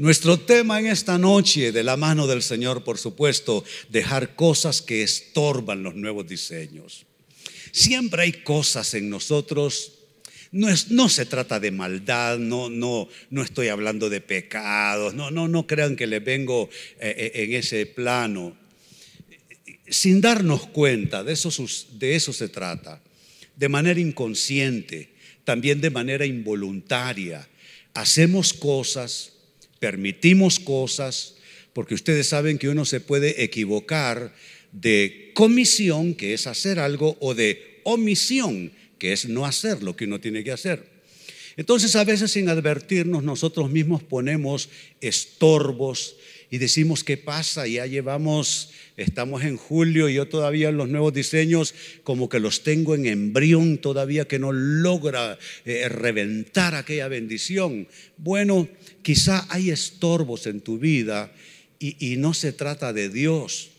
Nuestro tema en esta noche, de la mano del Señor, por supuesto, dejar cosas que estorban los nuevos diseños. Siempre hay cosas en nosotros no, es, no, se trata de maldad, no, no, no estoy hablando de pecados, no, no, no crean que les vengo eh, eh, en ese plano. Sin darnos cuenta, de eso, de eso se trata, de manera inconsciente, también de manera involuntaria. Hacemos cosas, permitimos cosas, porque ustedes saben que uno se puede equivocar de comisión, que es hacer algo, o de omisión, que es no hacer lo que uno tiene que hacer. Entonces a veces sin advertirnos nosotros mismos ponemos estorbos y decimos qué pasa, ya llevamos, estamos en julio y yo todavía los nuevos diseños como que los tengo en embrión todavía que no logra eh, reventar aquella bendición. Bueno, quizá hay estorbos en tu vida y no se trata de Dios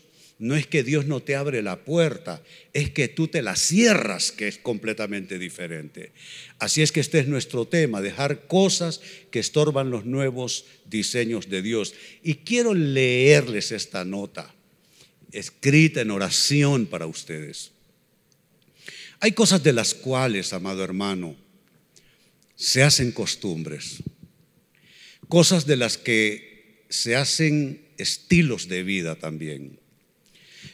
no es que Dios no te abre la puerta, es que tú te la cierras, que es completamente diferente. Así es que este es nuestro tema, dejar cosas que estorban los nuevos diseños de Dios. Y quiero leerles esta nota, escrita en oración para ustedes. Hay cosas de las cuales, amado hermano, se hacen costumbres, cosas de las que se hacen estilos de vida también.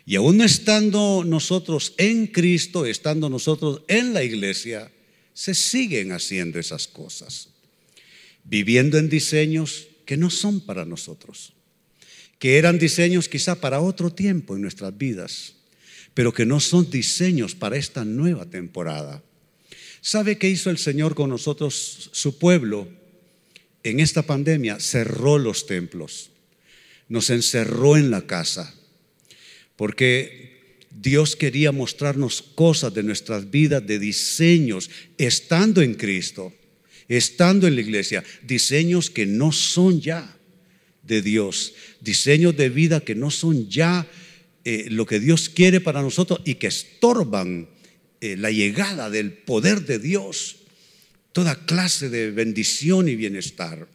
Y aún estando nosotros en Cristo, estando nosotros en la iglesia, se siguen haciendo esas cosas. Viviendo en diseños que no son para nosotros, que eran diseños quizá para otro tiempo en nuestras vidas, pero que no son diseños para esta nueva temporada. ¿Sabe qué hizo el Señor con nosotros, su pueblo, en esta pandemia? Cerró los templos, nos encerró en la casa porque Dios quería mostrarnos cosas de nuestras vidas, de diseños, estando en Cristo, estando en la iglesia, diseños que no son ya de Dios, diseños de vida que no son ya eh, lo que Dios quiere para nosotros y que estorban eh, la llegada del poder de Dios, toda clase de bendición y bienestar.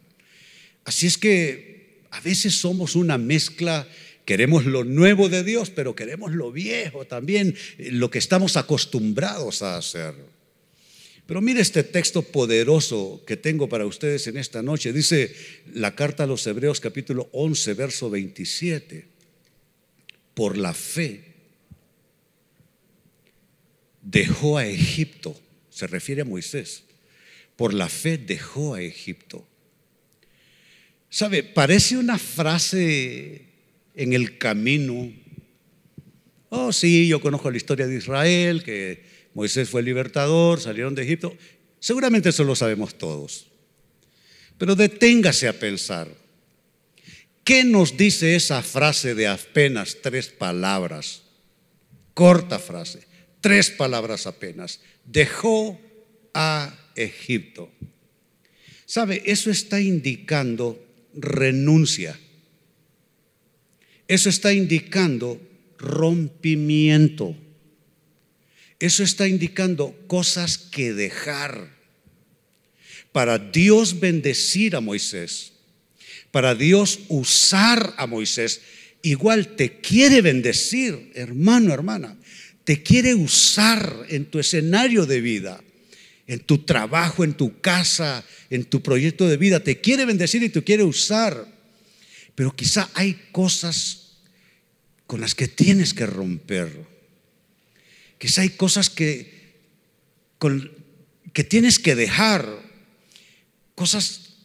Así es que a veces somos una mezcla Queremos lo nuevo de Dios, pero queremos lo viejo también, lo que estamos acostumbrados a hacer. Pero mire este texto poderoso que tengo para ustedes en esta noche. Dice la carta a los Hebreos capítulo 11, verso 27. Por la fe dejó a Egipto, se refiere a Moisés, por la fe dejó a Egipto. ¿Sabe? Parece una frase en el camino. Oh, sí, yo conozco la historia de Israel, que Moisés fue el libertador, salieron de Egipto. Seguramente eso lo sabemos todos. Pero deténgase a pensar. ¿Qué nos dice esa frase de apenas tres palabras? Corta frase, tres palabras apenas. Dejó a Egipto. ¿Sabe? Eso está indicando renuncia. Eso está indicando rompimiento. Eso está indicando cosas que dejar. Para Dios bendecir a Moisés, para Dios usar a Moisés, igual te quiere bendecir, hermano, hermana. Te quiere usar en tu escenario de vida, en tu trabajo, en tu casa, en tu proyecto de vida. Te quiere bendecir y te quiere usar. Pero quizá hay cosas con las que tienes que romper. Quizá hay cosas que, que tienes que dejar. Cosas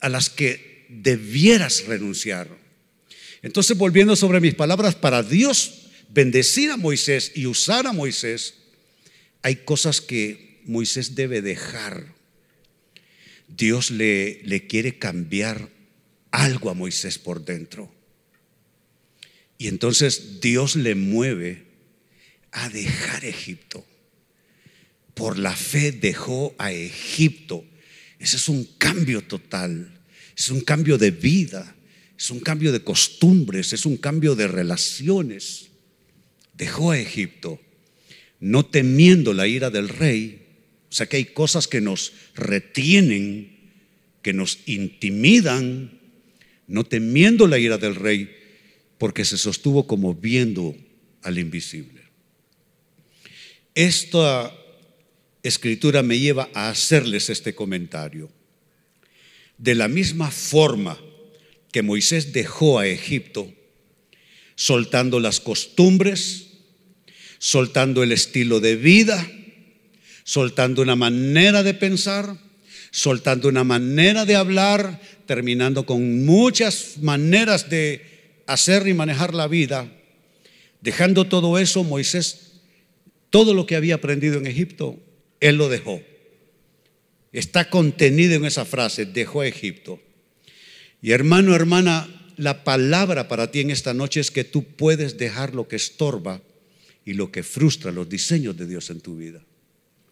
a las que debieras renunciar. Entonces, volviendo sobre mis palabras, para Dios bendecir a Moisés y usar a Moisés, hay cosas que Moisés debe dejar. Dios le, le quiere cambiar algo a Moisés por dentro. Y entonces Dios le mueve a dejar Egipto. Por la fe dejó a Egipto. Ese es un cambio total. Es un cambio de vida. Es un cambio de costumbres. Es un cambio de relaciones. Dejó a Egipto. No temiendo la ira del rey. O sea que hay cosas que nos retienen, que nos intimidan, no temiendo la ira del rey, porque se sostuvo como viendo al invisible. Esta escritura me lleva a hacerles este comentario. De la misma forma que Moisés dejó a Egipto, soltando las costumbres, soltando el estilo de vida, soltando una manera de pensar, soltando una manera de hablar, terminando con muchas maneras de hacer y manejar la vida. Dejando todo eso, Moisés, todo lo que había aprendido en Egipto, él lo dejó. Está contenido en esa frase, dejó a Egipto. Y hermano, hermana, la palabra para ti en esta noche es que tú puedes dejar lo que estorba y lo que frustra los diseños de Dios en tu vida.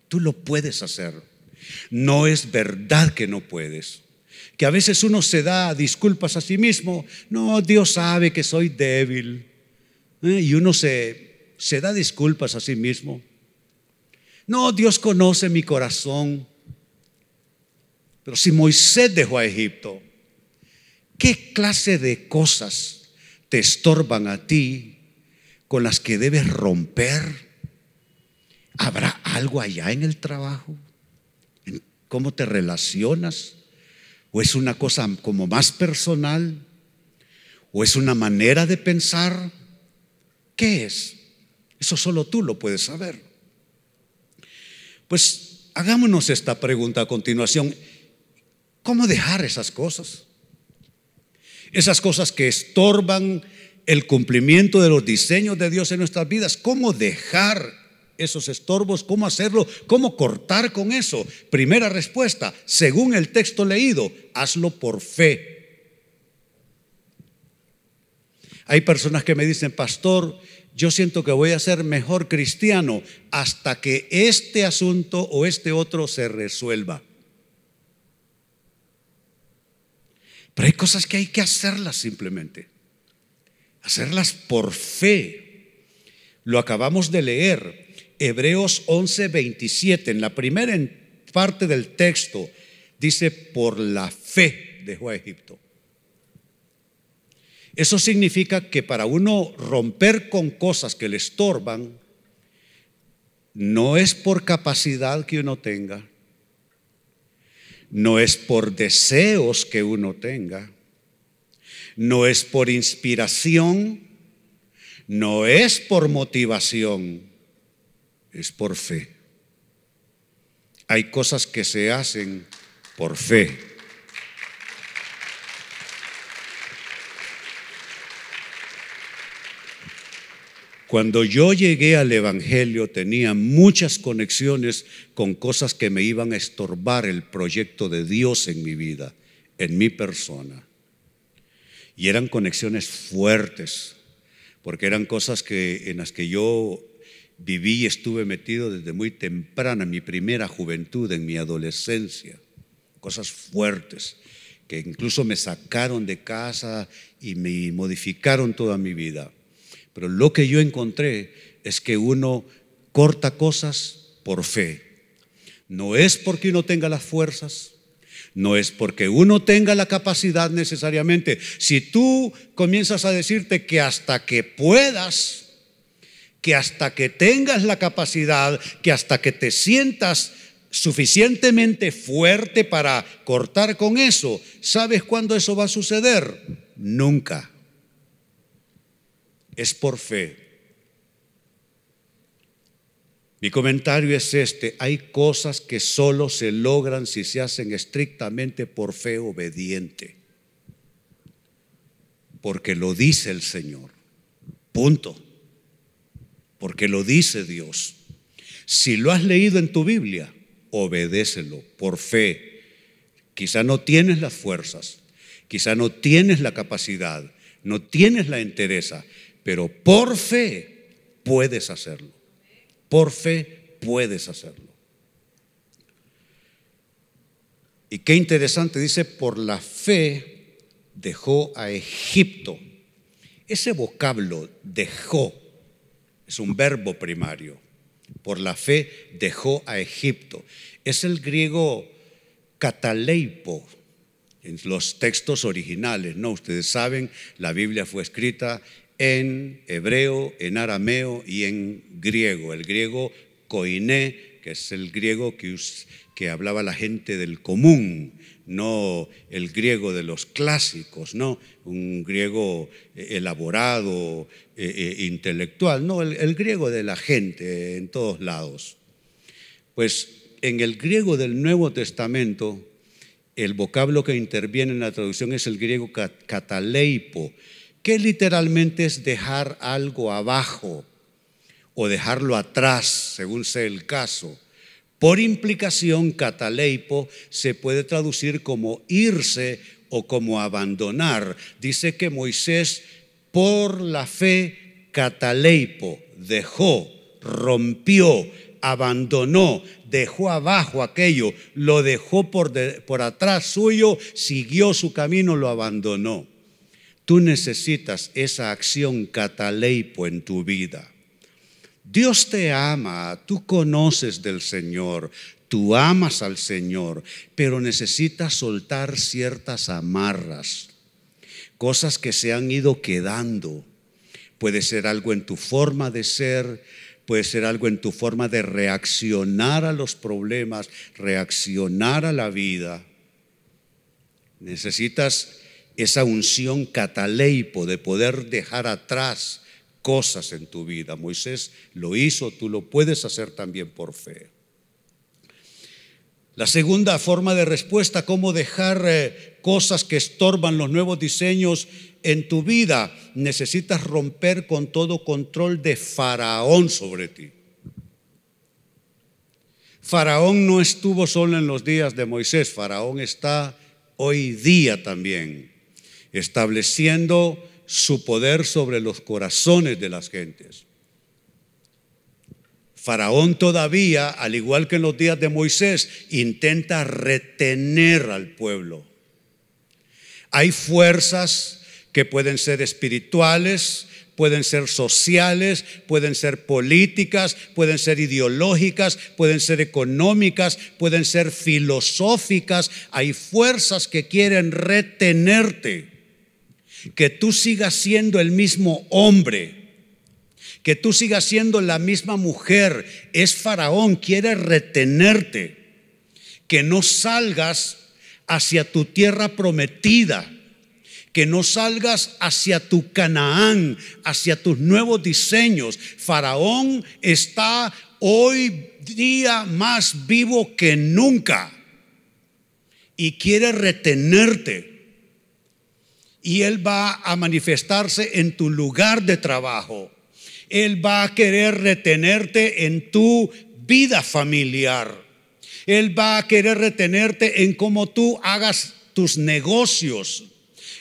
Tú lo puedes hacer. No es verdad que no puedes. Que a veces uno se da disculpas a sí mismo. No, Dios sabe que soy débil. ¿eh? Y uno se, se da disculpas a sí mismo. No, Dios conoce mi corazón. Pero si Moisés dejó a Egipto, ¿qué clase de cosas te estorban a ti con las que debes romper? ¿Habrá algo allá en el trabajo? cómo te relacionas? ¿O es una cosa como más personal? ¿O es una manera de pensar? ¿Qué es? Eso solo tú lo puedes saber. Pues hagámonos esta pregunta a continuación. ¿Cómo dejar esas cosas? Esas cosas que estorban el cumplimiento de los diseños de Dios en nuestras vidas. ¿Cómo dejar esos estorbos, cómo hacerlo, cómo cortar con eso. Primera respuesta, según el texto leído, hazlo por fe. Hay personas que me dicen, pastor, yo siento que voy a ser mejor cristiano hasta que este asunto o este otro se resuelva. Pero hay cosas que hay que hacerlas simplemente. Hacerlas por fe. Lo acabamos de leer. Hebreos 11, 27, en la primera parte del texto, dice, por la fe dejó a Egipto. Eso significa que para uno romper con cosas que le estorban, no es por capacidad que uno tenga, no es por deseos que uno tenga, no es por inspiración, no es por motivación es por fe. Hay cosas que se hacen por fe. Cuando yo llegué al Evangelio tenía muchas conexiones con cosas que me iban a estorbar el proyecto de Dios en mi vida, en mi persona. Y eran conexiones fuertes, porque eran cosas que, en las que yo viví y estuve metido desde muy temprana, mi primera juventud, en mi adolescencia. Cosas fuertes que incluso me sacaron de casa y me modificaron toda mi vida. Pero lo que yo encontré es que uno corta cosas por fe. No es porque uno tenga las fuerzas, no es porque uno tenga la capacidad necesariamente. Si tú comienzas a decirte que hasta que puedas, que hasta que tengas la capacidad, que hasta que te sientas suficientemente fuerte para cortar con eso, ¿sabes cuándo eso va a suceder? Nunca. Es por fe. Mi comentario es este, hay cosas que solo se logran si se hacen estrictamente por fe obediente, porque lo dice el Señor. Punto porque lo dice Dios. Si lo has leído en tu Biblia, obedécelo por fe. Quizá no tienes las fuerzas, quizá no tienes la capacidad, no tienes la entereza, pero por fe puedes hacerlo. Por fe puedes hacerlo. Y qué interesante, dice, por la fe dejó a Egipto. Ese vocablo dejó es un verbo primario. Por la fe dejó a Egipto. Es el griego cataleipo. en los textos originales, ¿no? Ustedes saben, la Biblia fue escrita en hebreo, en arameo y en griego. El griego koiné, que es el griego que, que hablaba la gente del común, no el griego de los clásicos, no un griego eh, elaborado, eh, eh, intelectual, no, el, griego de la gente en todos lados. Pues en el griego del Nuevo Testamento, el vocablo que interviene en la traducción es el griego cataleipo, que literalmente es dejar algo abajo o dejarlo atrás, según sea el caso. Por implicación, cataleipo se puede traducir como irse o como abandonar. Dice que Moisés, por la fe, cataleipo, dejó, rompió, abandonó, dejó abajo aquello, lo dejó por, atrás suyo, siguió su camino, lo abandonó. Tú necesitas esa acción cataleipo en tu vida. Dios te ama, tú conoces del Señor, tú amas al Señor, pero necesitas soltar ciertas amarras, cosas que se han ido quedando. Puede ser algo en tu forma de ser, puede ser algo en tu forma de reaccionar a los problemas, reaccionar a la vida. Necesitas esa unción cataleipo de poder dejar atrás cosas en tu vida. Moisés lo hizo, tú lo puedes hacer también por fe. La segunda forma de respuesta, cómo dejar eh, cosas que estorban los nuevos diseños en tu vida, necesitas romper con todo control de Faraón sobre ti. Faraón no estuvo solo en los días de Moisés, Faraón está hoy día también estableciendo su poder sobre los corazones de las gentes. Faraón todavía, al igual que en los días de Moisés, intenta retener al pueblo. Hay fuerzas que pueden ser espirituales, pueden ser sociales, pueden ser políticas, pueden ser ideológicas, pueden ser económicas, pueden ser filosóficas. Hay fuerzas que quieren retenerte que tú sigas siendo el mismo hombre, que tú sigas siendo la misma mujer. Es Faraón, quiere retenerte, que no salgas hacia tu tierra prometida, que no salgas hacia tu Canaán, hacia tus nuevos diseños. Faraón está hoy día más vivo que nunca y quiere retenerte y Él va a manifestarse en tu lugar de trabajo. Él va a querer retenerte en tu vida familiar. Él va a querer retenerte en cómo tú hagas tus negocios.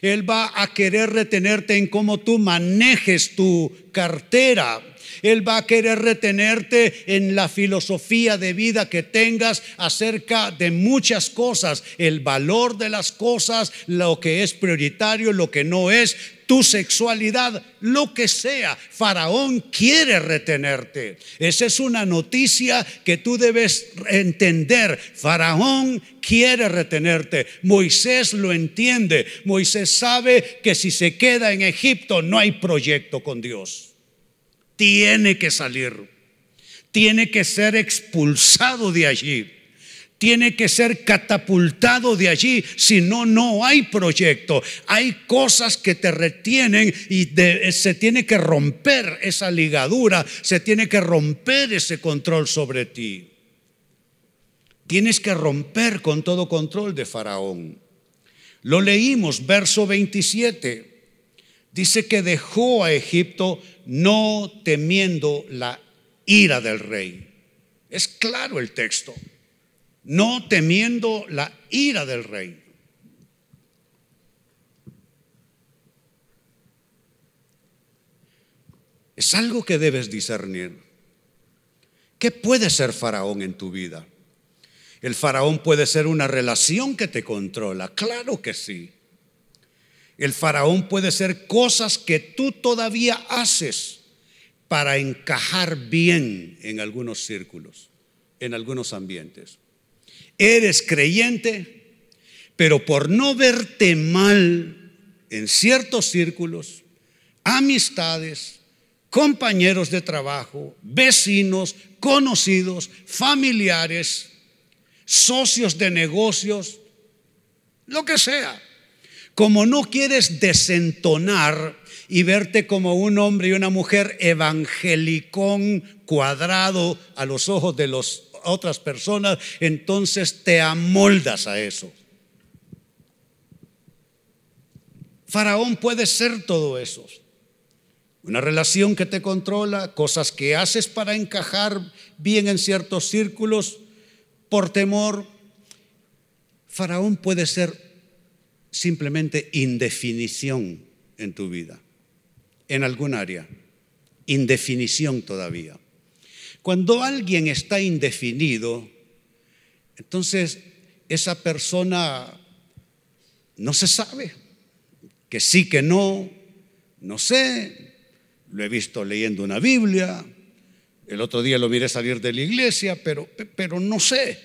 Él va a querer retenerte en cómo tú manejes tu cartera. Él va a querer retenerte en la filosofía de vida que tengas acerca de muchas cosas, el valor de las cosas, lo que es prioritario, lo que no es, tu sexualidad, lo que sea. Faraón quiere retenerte. Esa es una noticia que tú debes entender. Faraón quiere retenerte. Moisés lo entiende. Moisés sabe que si se queda en Egipto no hay proyecto con Dios tiene que salir, tiene que ser expulsado de allí, tiene que ser catapultado de allí, si no, no hay proyecto. Hay cosas que te retienen y se tiene que romper esa ligadura, se tiene que romper ese control sobre ti. Tienes que romper con todo control de Faraón. Lo leímos, verso 27. Dice que dejó a Egipto no temiendo la ira del rey. Es claro el texto. No temiendo la ira del rey. Es algo que debes discernir. ¿Qué puede ser faraón en tu vida? El faraón puede ser una relación que te controla, claro que sí. El faraón puede ser cosas que tú todavía haces para encajar bien en algunos círculos, en algunos ambientes. Eres creyente, Pero por no verte mal en ciertos círculos, amistades, compañeros de trabajo, vecinos, conocidos, familiares, socios de negocios, lo que sea. Como no quieres desentonar y verte como un hombre y una mujer evangelicón cuadrado a los ojos de las otras personas, entonces te amoldas a eso. Faraón puede ser todo eso. Una relación que te controla, cosas que haces para encajar bien en ciertos círculos por temor. Faraón puede ser simplemente indefinición en tu vida, en algún área, indefinición todavía. Cuando alguien está indefinido, entonces esa persona no se sabe, que sí, que no, no sé, lo he visto leyendo una Biblia, el otro día lo miré salir de la iglesia, pero, pero no sé.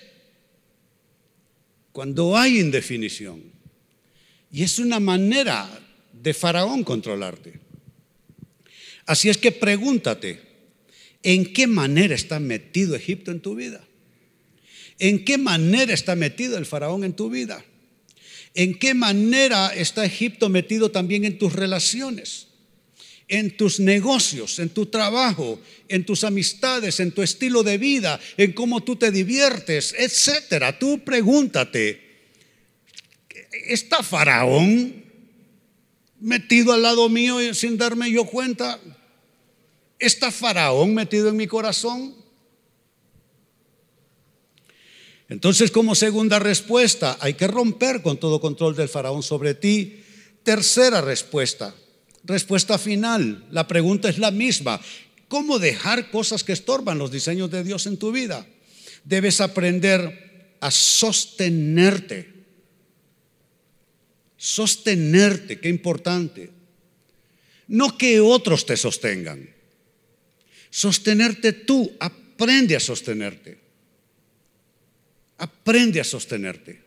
Cuando hay indefinición, y es una manera de Faraón controlarte. Así es que pregúntate, ¿en qué manera está metido Egipto en tu vida? ¿En qué manera está metido el Faraón en tu vida? ¿En qué manera está Egipto metido también en tus relaciones? en tus negocios, en tu trabajo, en tus amistades, en tu estilo de vida, en cómo tú te diviertes, etcétera. Tú pregúntate, ¿está Faraón metido al lado mío sin darme yo cuenta? ¿Está Faraón metido en mi corazón? Entonces, como segunda respuesta, hay que romper con todo control del Faraón sobre ti. Tercera respuesta, Respuesta final. La pregunta es la misma. ¿Cómo dejar cosas que estorban los diseños de Dios en tu vida? Debes aprender a sostenerte. Sostenerte, qué importante. No que otros te sostengan. Sostenerte tú, aprende a sostenerte. Aprende a sostenerte.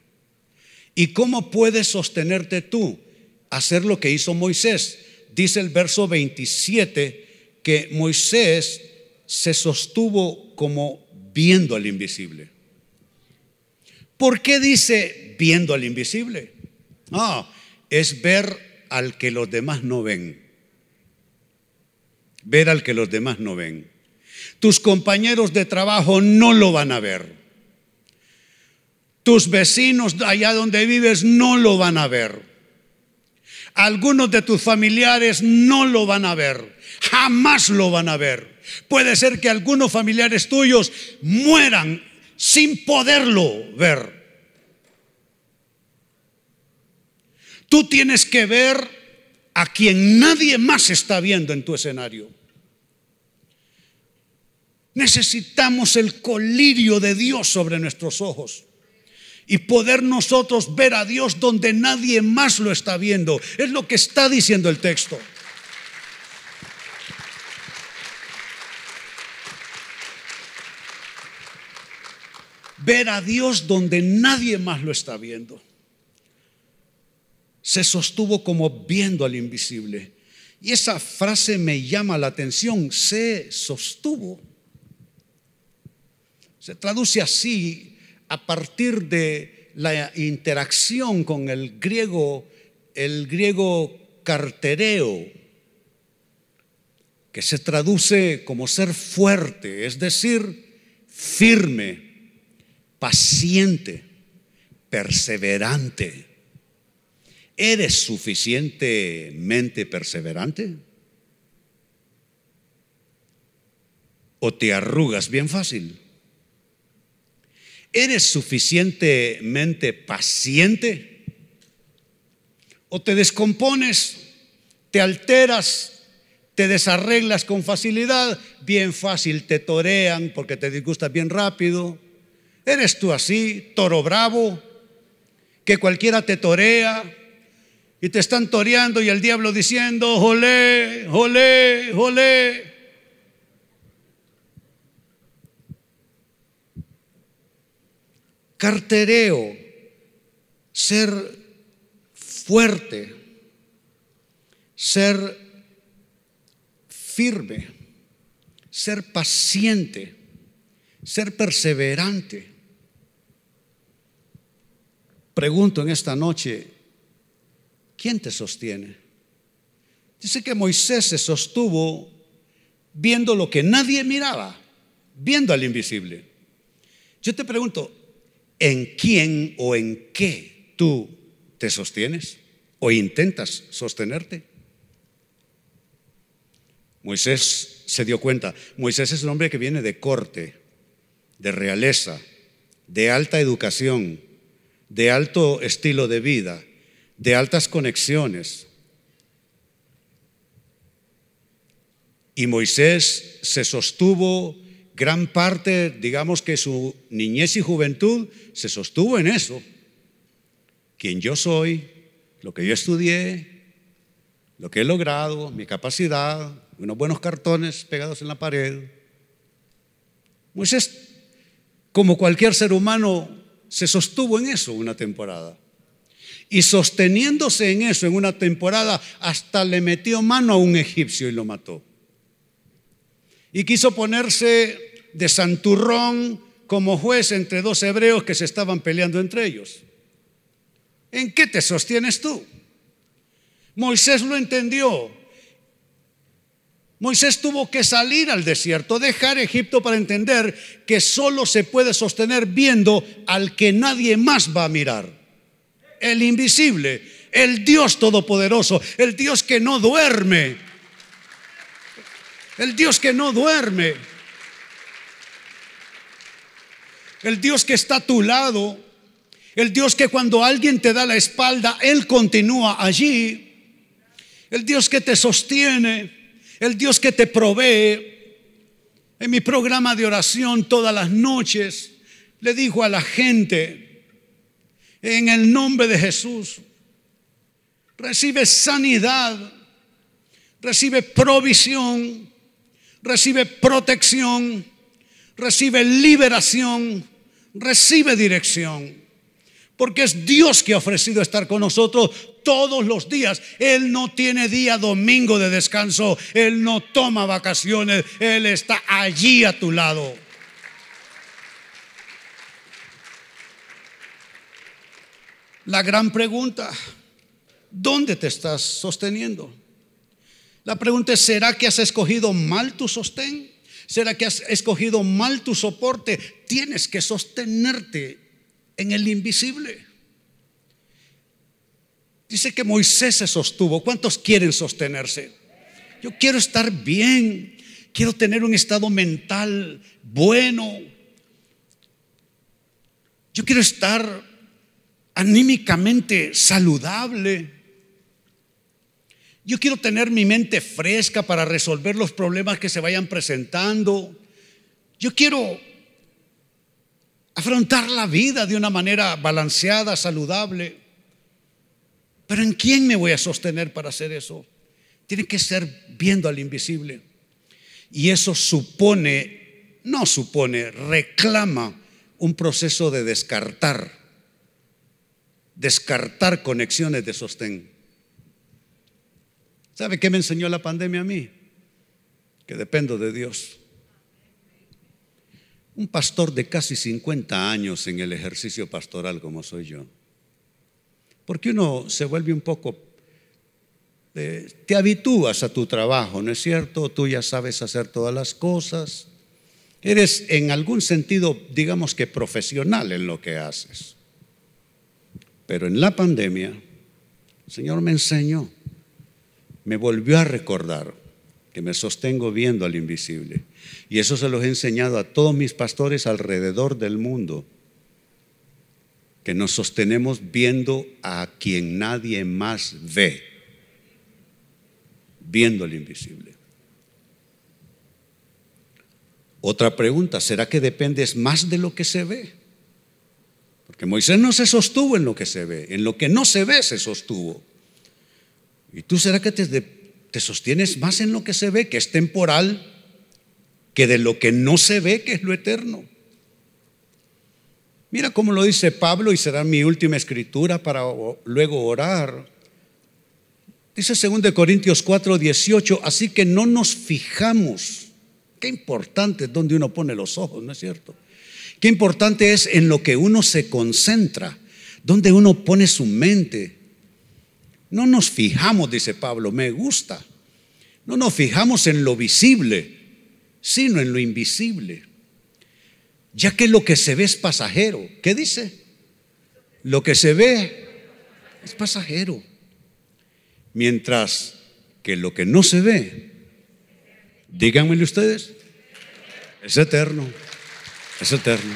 ¿Y cómo puedes sostenerte tú? Hacer lo que hizo Moisés dice el verso 27 que Moisés se sostuvo como viendo al invisible. ¿Por qué dice viendo al invisible? Ah, es ver al que los demás no ven. Ver al que los demás no ven. Tus compañeros de trabajo no lo van a ver. Tus vecinos allá donde vives no lo van a ver. Algunos de tus familiares no lo van a ver, jamás lo van a ver. Puede ser que algunos familiares tuyos mueran sin poderlo ver. Tú tienes que ver a quien nadie más está viendo en tu escenario. Necesitamos el colirio de Dios sobre nuestros ojos y poder nosotros ver a Dios donde nadie más lo está viendo. Es lo que está diciendo el texto. Ver a Dios donde nadie más lo está viendo. Se sostuvo como viendo al invisible. Y esa frase me llama la atención, se sostuvo. Se traduce así a partir de la interacción con el griego, el griego cartereo, que se traduce como ser fuerte, es decir, firme, paciente, perseverante. ¿Eres suficientemente perseverante? ¿O te arrugas bien fácil? ¿Eres suficientemente paciente? ¿O te descompones, te alteras, te desarreglas con facilidad? Bien fácil, te torean porque te disgustas bien rápido. ¿Eres tú así, toro bravo, que cualquiera te torea y te están toreando y el diablo diciendo, jolé, jolé, jolé? cartereo, ser fuerte, ser firme, ser paciente, ser perseverante. Pregunto en esta noche, ¿quién te sostiene? Dice que Moisés se sostuvo viendo lo que nadie miraba, viendo al invisible. Yo te pregunto, ¿en quién o en qué tú te sostienes o intentas sostenerte? Moisés se dio cuenta, Moisés es un hombre que viene de corte, de realeza, de alta educación, de alto estilo de vida, de altas conexiones. Y Moisés se sostuvo gran parte, digamos que su niñez y juventud se sostuvo en eso. Quien yo soy, lo que yo estudié, lo que he logrado, mi capacidad, unos buenos cartones pegados en la pared. Moisés, como cualquier ser humano, se sostuvo en eso una temporada. Y sosteniéndose en eso en una temporada, hasta le metió mano a un egipcio y lo mató. Y quiso ponerse de santurrón como juez entre dos hebreos que se estaban peleando entre ellos. ¿En qué te sostienes tú? Moisés lo entendió. Moisés tuvo que salir al desierto, dejar Egipto para entender que solo se puede sostener viendo al que nadie más va a mirar. El invisible, el Dios todopoderoso, el Dios que no duerme. El Dios que no duerme. El Dios que está a tu lado. El Dios que cuando alguien te da la espalda, Él continúa allí. El Dios que te sostiene el Dios que te provee. En mi programa de oración todas las noches le dijo a la gente, en el nombre de Jesús, recibe sanidad, recibe provisión, recibe protección, recibe liberación, recibe dirección porque es Dios que ha ofrecido estar con nosotros todos los días. Él no tiene día domingo de descanso, Él no toma vacaciones, Él está allí a tu lado. La gran pregunta, ¿dónde te estás sosteniendo? La pregunta es, ¿será que has escogido mal tu sostén? ¿Será que has escogido mal tu soporte? Tienes que sostenerte en el invisible. Dice que Moisés se sostuvo. ¿Cuántos quieren sostenerse? Yo quiero estar bien, quiero tener un estado mental bueno. Yo quiero estar anímicamente saludable. Yo quiero tener mi mente fresca para resolver los problemas que se vayan presentando. Yo quiero afrontar la vida de una manera balanceada, saludable. Pero ¿en quién me voy a sostener para hacer eso? Tiene que ser viendo al invisible. Y eso supone, no supone, reclama un proceso de descartar, descartar conexiones de sostén. ¿Sabe qué me enseñó la pandemia a mí? Que dependo de Dios un pastor de casi 50 años en el ejercicio pastoral como soy yo. Porque uno se vuelve un poco, eh, te habitúas a tu trabajo, ¿no es cierto? Tú ya sabes hacer todas las cosas. Eres en algún sentido, digamos que profesional en lo que haces. Pero en la pandemia, el Señor me enseñó, me volvió a recordar que me sostengo viendo al invisible. Y eso se los he enseñado a todos mis pastores alrededor del mundo, que nos sostenemos viendo a quien nadie más ve, viendo al invisible. Otra pregunta, ¿será que dependes más de lo que se ve? Porque Moisés no se sostuvo en lo que se ve, en lo que no se ve se sostuvo. ¿Y tú será que te te sostienes más en lo que se ve, que es temporal, que de lo que no se ve, que es lo eterno. Mira cómo lo dice Pablo y será mi última escritura para luego orar. Dice 2 Corintios 4, 18, así que no nos fijamos. Qué importante es donde uno pone los ojos, ¿no es cierto? Qué importante es en lo que uno se concentra, donde uno pone su mente. No nos fijamos, dice Pablo, me gusta. No nos fijamos en lo visible, sino en lo invisible. Ya que lo que se ve es pasajero. ¿Qué dice? Lo que se ve es pasajero. Mientras que lo que no se ve, díganmelo ustedes, es eterno. Es eterno.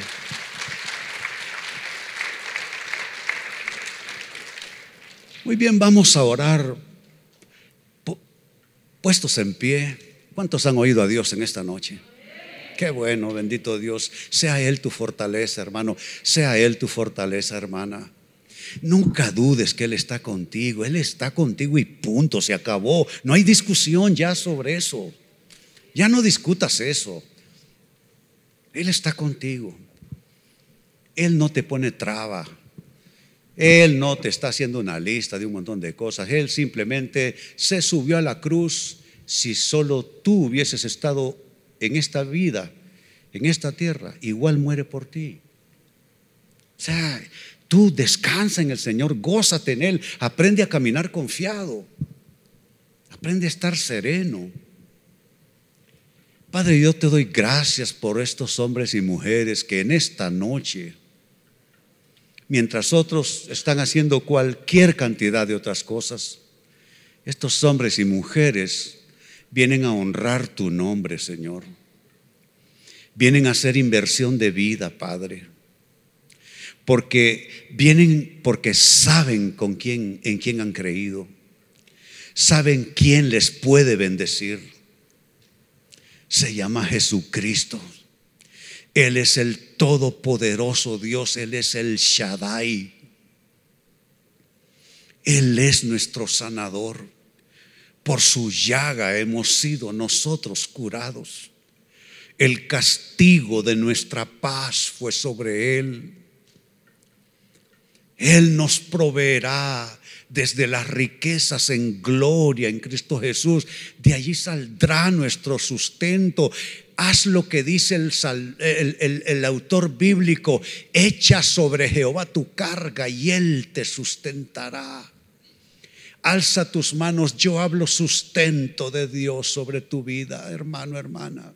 Muy bien, vamos a orar puestos en pie. ¿Cuántos han oído a Dios en esta noche? Qué bueno, bendito Dios. Sea Él tu fortaleza, hermano. Sea Él tu fortaleza, hermana. Nunca dudes que Él está contigo. Él está contigo y punto, se acabó. No hay discusión ya sobre eso. Ya no discutas eso. Él está contigo. Él no te pone traba. Él no te está haciendo una lista de un montón de cosas. Él simplemente se subió a la cruz. Si solo tú hubieses estado en esta vida, en esta tierra, igual muere por ti. O sea, tú descansa en el Señor, gózate en Él, aprende a caminar confiado, aprende a estar sereno. Padre, yo te doy gracias por estos hombres y mujeres que en esta noche, mientras otros están haciendo cualquier cantidad de otras cosas, estos hombres y mujeres vienen a honrar tu nombre, Señor. Vienen a hacer inversión de vida, Padre. Porque vienen porque saben con quién en quién han creído. Saben quién les puede bendecir se llama Jesucristo. Él es el todopoderoso Dios, Él es el Shaddai. Él es nuestro sanador. Por su llaga hemos sido nosotros curados. El castigo de nuestra paz fue sobre Él. Él nos proveerá desde las riquezas en gloria en Cristo Jesús. De allí saldrá nuestro sustento. Haz lo que dice el, autor bíblico, echa sobre Jehová tu carga y Él te sustentará. Alza tus manos, yo hablo sustento de Dios sobre tu vida, hermano, hermana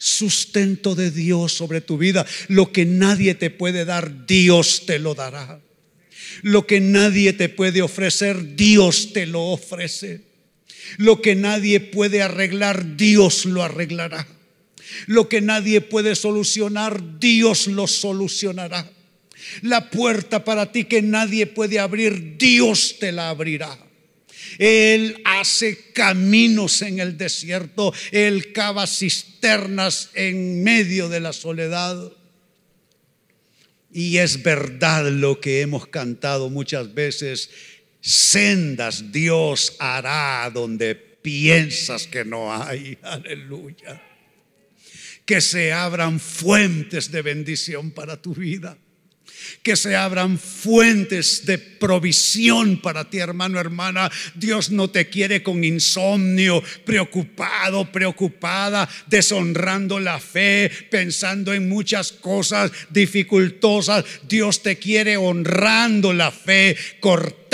sustento de Dios sobre tu vida. Lo que nadie te puede dar, Dios te lo dará. Lo que nadie te puede ofrecer, Dios te lo ofrece. Lo que nadie puede arreglar, Dios lo arreglará. Lo que nadie puede solucionar, Dios lo solucionará. La puerta para ti que nadie puede abrir, Dios te la abrirá. Él hace caminos en el desierto, Él cava cisternas en medio de la soledad. Y es verdad lo que hemos cantado muchas veces, sendas Dios hará donde piensas que no hay. Aleluya. Que se abran fuentes de bendición para tu vida que se abran fuentes de provisión para ti, hermano, hermana. Dios no te quiere con insomnio, preocupado, preocupada, deshonrando la fe, pensando en muchas cosas dificultosas. Dios te quiere honrando la fe, cortando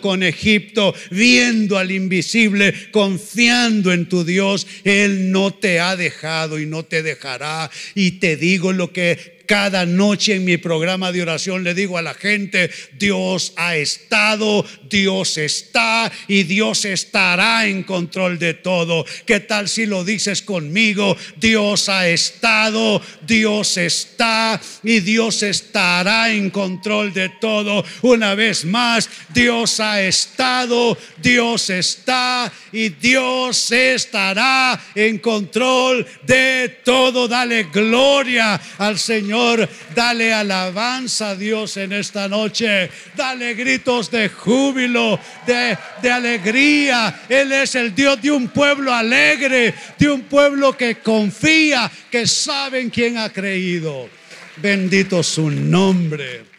con Egipto, viendo al invisible, confiando en tu Dios. Él no te ha dejado y no te dejará. Y te digo lo que cada noche en mi programa de oración le digo a la gente, Dios ha estado, Dios está y Dios estará en control de todo. ¿Qué tal si lo dices conmigo? Dios ha estado, Dios está y Dios estará en control de todo. Una vez más, Dios ha estado, Dios está y Dios estará en control de todo. Dale gloria al Señor Dale alabanza a Dios en esta noche. Dale gritos de júbilo, de, alegría. Él es el Dios de un pueblo alegre, de un pueblo que confía, que sabe en quién ha creído. Bendito su nombre.